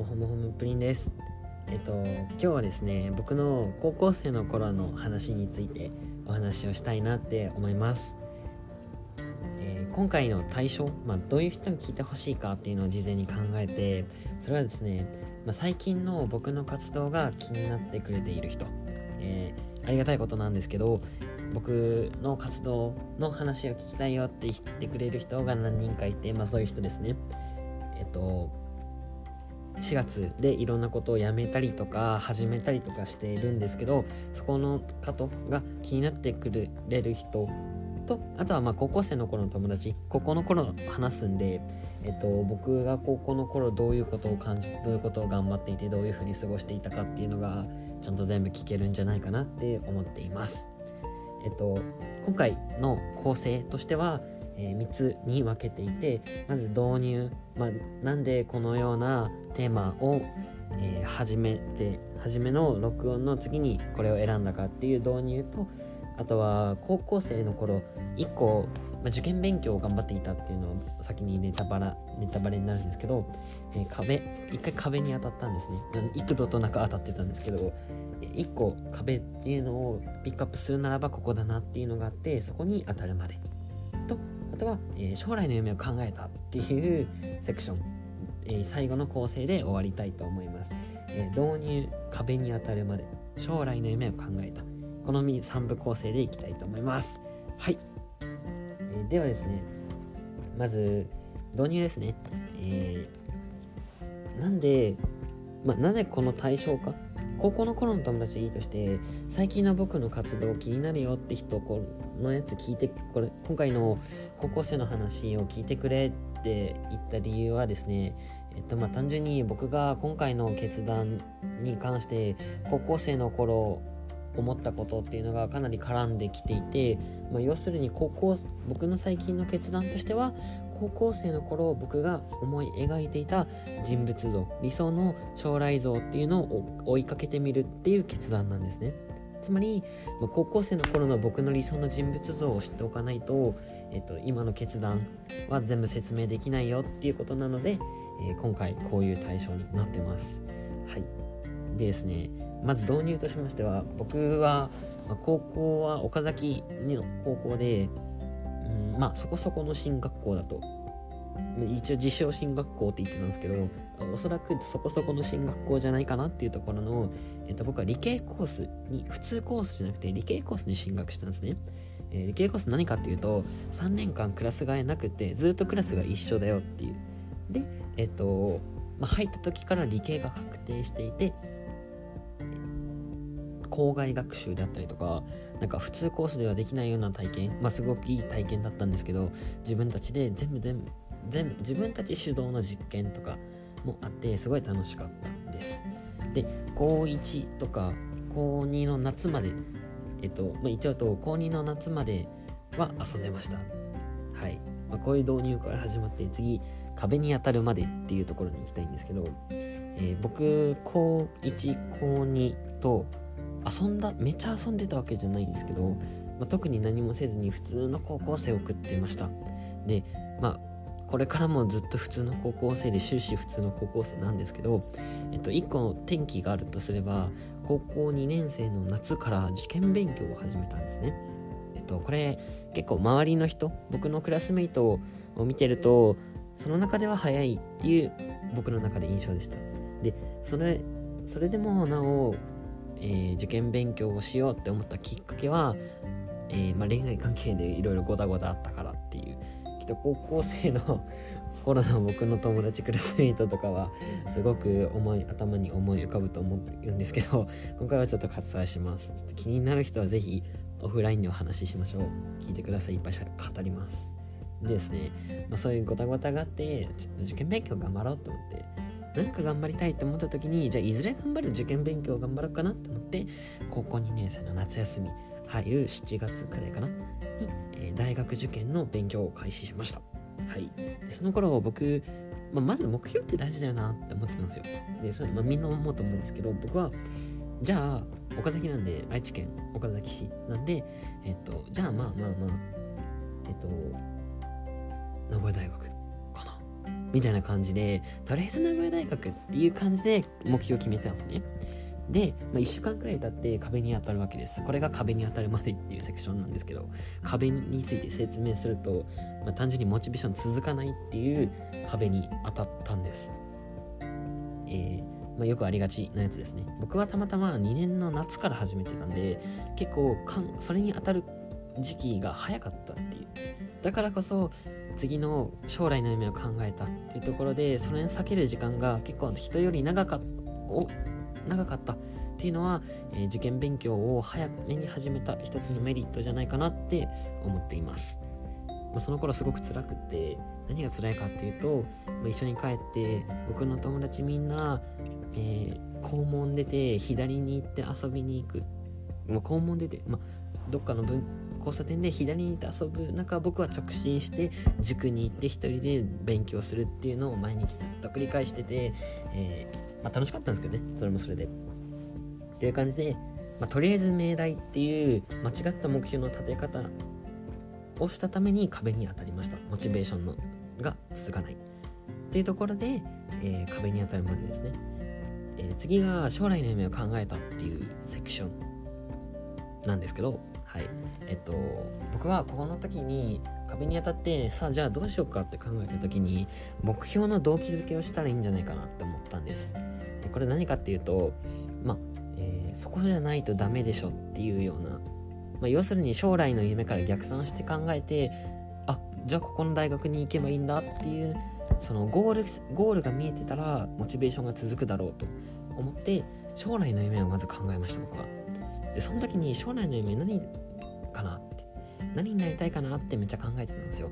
もほもほむプリンです。えっと今日はですね僕の高校生の頃の話についてお話をしたいなって思います、えー、今回の対象、まあ、どういう人に聞いてほしいかっていうのを事前に考えてそれはですね、まあ、最近の僕の活動が気になってくれている人、えー、ありがたいことなんですけど僕の活動の話を聞きたいよって言ってくれる人が何人かいて、まあそういう人ですね。えっと、4月でいろんなことをやめたりとか始めたりとかしているんですけどそこの方が気になってくれる人とあとはまあ高校生の頃の友達高校の頃話すんで、えっと、僕が高校の頃どういうことを感じどういうことを頑張っていてどういうふうに過ごしていたかっていうのがちゃんと全部聞けるんじゃないかなって思っています。えっと、今回の構成としてはえー、3つに分けていてまず導入、まあ、なんでこのようなテーマを、えー、始めて初めの録音の次にこれを選んだかっていう導入とあとは高校生の頃1個、まあ、受験勉強を頑張っていたっていうのを先にネタバラネタバレになるんですけど、えー、壁一回壁に当たったんですね。幾度となく当たってたんですけど1個壁っていうのをピックアップするならばここだなっていうのがあってそこに当たるまでととは、えー、将来の夢を考えたっていうセクション、えー、最後の構成で終わりたいと思います、えー、導入壁に当たるまで将来の夢を考えた。この3部構成でいきたいと思います。はい、えではですねまず導入ですね、えなんで、まあ、なぜこの対象か高校の頃の友達いいとして最近の僕の活動気になるよって人このやつ聞いてこれ今回の高校生の話を聞いてくれって言った理由はですねえっとまあ単純に僕が今回の決断に関して高校生の頃思ったことっていうのがかなり絡んできていて、まあ、要するに高校僕の最近の決断としては高校生の頃僕が思い描いていた人物像理想の将来像っていうのを追いかけてみるっていう決断なんですね。つまり、まあ、高校生の頃の僕の理想の人物像を知っておかないと、えっと、今の決断は全部説明できないよっていうことなので、えー、今回こういう対象になってます。はい。でですねまず導入としましては僕は、ま、高校は岡崎の高校でうんまあそこそこの進学校だと。一応自称進学校って言ってたんですけどおそらくそこそこの進学校じゃないかなっていうところの、えっと、僕は理系コースに普通コースじゃなくて理系コースに進学したんですね、えー、理系コース何かっていうと3年間クラス替えなくてずっとクラスが一緒だよっていう。でえっと、まあ、入った時から理系が確定していて校外学習であったりとかなんか普通コースではできないような体験まあすごくいい体験だったんですけど自分たちで全部全部全部自分たち主導の実験とかもあってすごい楽しかったんです。で高1とか高2の夏までえっと、まあ、一応と高2の夏までは遊んでました。はい、まあ、こういう導入から始まって次壁に当たるまでっていうところに行きたいんですけど、えー、僕高1高2と遊んだめっちゃ遊んでたわけじゃないんですけど、まあ、特に何もせずに普通の高校生を送っていました。でまあこれからもずっと普通の高校生で終始普通の高校生なんですけど、えっと、1個の転機があるとすれば高校2年生の夏から受験勉強を始めたんですね。えっとこれ結構周りの人僕のクラスメイトを見てるとその中では早いっていう僕の中で印象でした。でそれそれでもなおえー、受験勉強をしようって思ったきっかけは、えー、まあ、恋愛関係でいろいろごたごたあったからっていうきっと高校生の 頃の僕の友達クラスメイトとかはすごく思い頭に思い浮かぶと思うんですけど今回はちょっと割愛します。ちょっと気になる人は是非オフラインでお話ししましょう。聞いてください。いっぱい語ります。でですね、まあ、そういうごたごたがあってちょっと受験勉強頑張ろうと思ってなんか頑張りたいって思った時にじゃあいずれ頑張る受験勉強頑張ろうかなって思って高校2年生の夏休み入る7月くらいかなに、えー、大学受験の勉強を開始しました。はい。でその頃僕、まあ、まず目標って大事だよなって思ってたんですよ。でそれ、まあ、みんな思うと思うんですけど僕はじゃあ岡崎なんで愛知県岡崎市なんでえっとじゃあまあまあまあえっと名古屋大学みたいな感じでとりあえず名古屋大学っていう感じで目標を決めてたんですね。で、まあ、1週間くらい経って壁に当たるわけです。これが壁に当たるまでっていうセクションなんですけど壁について説明すると、まあ、単純にモチベーション続かないっていう壁に当たったんです。えーまあ、よくありがちなやつですね。僕はたまたま2年の夏から始めてたんで結構かんそれに当たる時期が早かったっていう。だからこそ次の将来の夢を考えたっていうところでそれに避ける時間が結構人より長かお長かったっていうのは、えー、受験勉強を早めに始めた一つのメリットじゃないかなって思っています、まあ、その頃すごく辛くって何が辛いかっていうと、まあ、一緒に帰って僕の友達みんな、えー、校門出て左に行って遊びに行く、まあ、校門出て、まあ、どっかの分交差点で左に行って遊ぶ中僕は直進して塾に行って一人で勉強するっていうのを毎日ずっと繰り返してて、えー、まあ、楽しかったんですけどねそれもそれで。っていう感じで、まあ、とりあえず命題っていう間違った目標の立て方をしたために壁に当たりました。モチベーションのが続かない。っていうところで、えー、壁に当たるまでですね、え、次が将来の夢を考えたっていうセクションなんですけどはい。えっと僕はここの時に壁に当たってさあじゃあどうしようかって考えた時に目標の動機づけをしたらいいんじゃないかなって思ったんです。これ何かっていうとまあ、えー、そこじゃないとダメでしょっていうような、まあ、要するに将来の夢から逆算して考えてあじゃあここの大学に行けばいいんだっていうそのゴールゴールが見えてたらモチベーションが続くだろうと思って将来の夢をまず考えました僕は。でその時に将来の夢何かなって何になりたいかなってめっちゃ考えてたんですよ。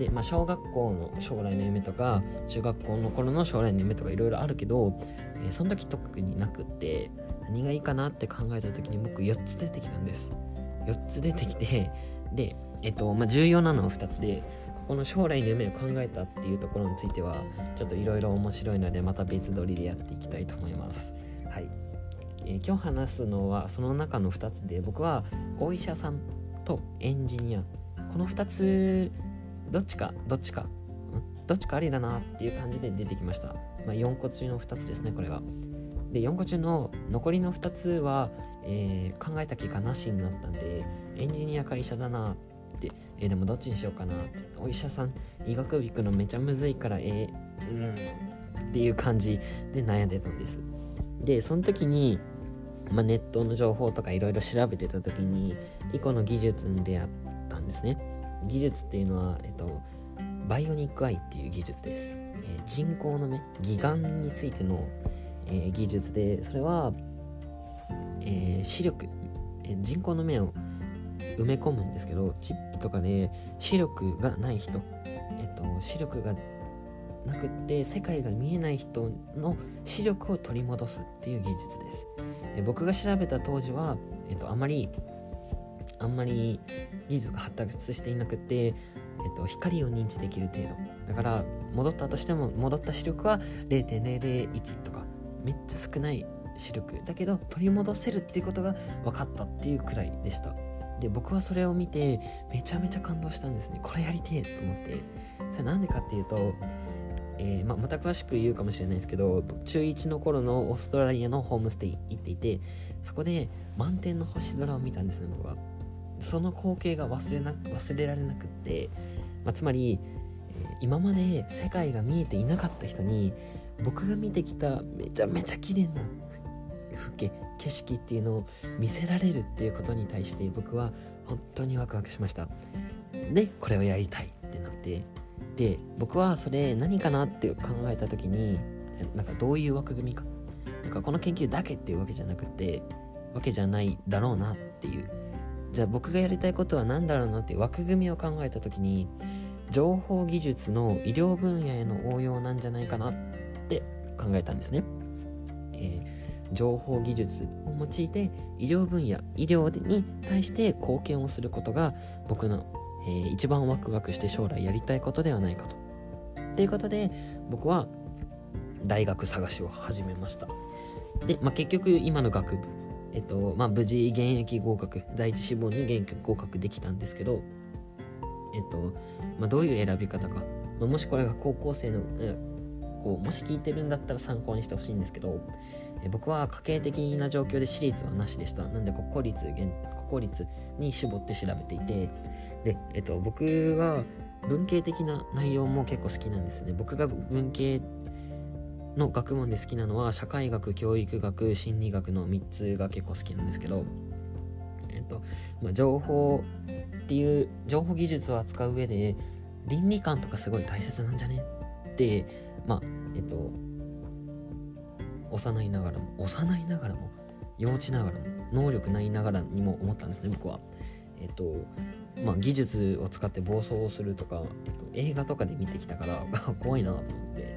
で、まあ、小学校の将来の夢とか中学校の頃の将来の夢とかいろいろあるけど、えー、その時特になくって何がいいかなって考えた時に僕4つ出てきたんです。4つ出てきてでえっとまあ重要なのは2つでここの将来の夢を考えたっていうところについてはちょっといろいろ面白いのでまた別撮りでやっていきたいと思います。はい。え、今日話すのはその中の2つで僕はお医者さんとエンジニアこの2つどっちかどっちかどっちかありだなっていう感じで出てきました、まあ、4個中の2つですねこれは。で4個中の残りの2つは、えー、考えた結果なしになったんでエンジニアか医者だなって、えー、でもどっちにしようかなって。お医者さん医学部行くのめちゃむずいからえー、うんっていう感じで悩んでたんです。でその時にまあ、ネットの情報とかいろいろ調べてた時にイコの技術に出会ったんですね。技術っていうのは、えっと、バイオニックアイっていう技術です、えー、人工の目義眼についての、えー、技術でそれは、えー、視力、えー、人工の目を埋め込むんですけどチップとかで視力がない人、えっと、視力がなくって世界が見えない人の視力を取り戻すっていう技術です。え僕が調べた当時は、えっと、あまりあんまり技術が発達していなくて、えっと、光を認知できる程度。だから戻ったとしても戻った視力は0.001とかめっちゃ少ない視力。だけど取り戻せるっていうことが分かったっていうくらいでした。で僕はそれを見てめちゃめちゃ感動したんですね。これやりてえと思って。それなんでかっていうとえー、まあ、また詳しく言うかもしれないですけど中1の頃のオーストラリアのホームステイ行っていてそこで満天の星空を見たんですね僕は。その光景が忘れな忘れられなくって、まあ、つまり、え、今まで世界が見えていなかった人に僕が見てきためちゃめちゃ綺麗な風景景色っていうのを見せられるっていうことに対して僕は本当にワクワクしました。でこれをやりたいってなってで僕はそれ何かなって考えた時になんかどういう枠組みか。なんかこの研究だけっていうわけじゃなくてわけじゃないだろうなっていう。じゃあ僕がやりたいことは何だろうなっていう枠組みを考えた時に情報技術の医療分野への応用なんじゃないかなって考えたんですね、えー、情報技術を用いて医療分野医療に対して貢献をすることが僕のえー、一番ワクワクして将来やりたいことではないかと。ということで僕は大学探しを始めました。で、まあ、結局今の学部、えっとまあ、無事現役合格第一志望に現役合格できたんですけど、えっとまあ、どういう選び方かまあ、もしこれが高校生の、えこうもし聞いてるんだったら参考にしてほしいんですけど、え僕は家計的な状況で私立はなしでしたなんで国公立国公立に絞って調べていてで、えっと、僕は文系的な内容も結構好きなんですね。僕が文系の学問で好きなのは社会学教育学心理学の3つが結構好きなんですけどえっと、まあ、情報っていう情報技術を扱う上で倫理観とかすごい大切なんじゃねってまあえっと幼いながらも幼いながらも幼稚ながらも能力ないながらにも思ったんですね僕は。えっとまあ技術を使って暴走をするとか、えっと、映画とかで見てきたから 怖いなと思って。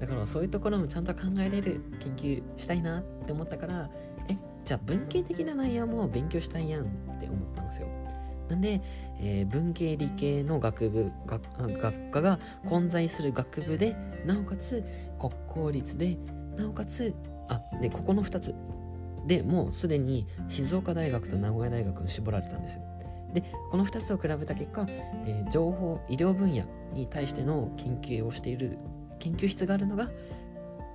だからそういうところもちゃんと考えれる研究したいなって思ったからえじゃあ文系的な内容も勉強したいやんって思ったんですよ。なんで、えー、文系理系の学部学学科が混在する学部でなおかつ国公立でなおかつあでここの2つ。でもうすでに静岡大学と名古屋大学に絞られたんですよ。でこの2つを比べた結果、えー、情報医療分野に対しての研究をしている研究室があるのが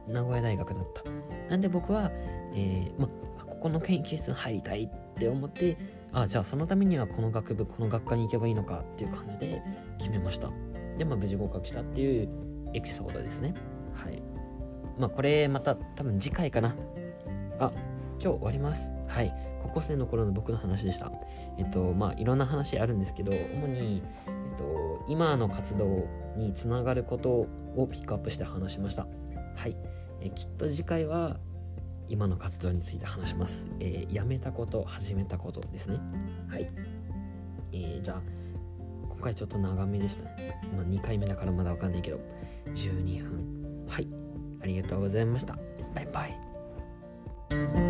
名古屋大学だった。なんで僕は、えー、ま、ここの研究室に入りたいって思ってあじゃあそのためにはこの学部この学科に行けばいいのかっていう感じで決めました。でまあ無事合格したっていうエピソードですね。はい。まあこれまた多分次回かな。あ今日終わります。はい。高校生の頃の僕の話でした。えっとまあいろんな話あるんですけど主に、えっと、今の活動につながることをピックアップして話しました。はい。えきっと次回は今の活動について話します、えー、やめたこと始めたことですね。はい、えー、じゃあ今回ちょっと長めでしたね、まあ、2回目だからまだわかんないけど。12分。はい。ありがとうございました。バイバイ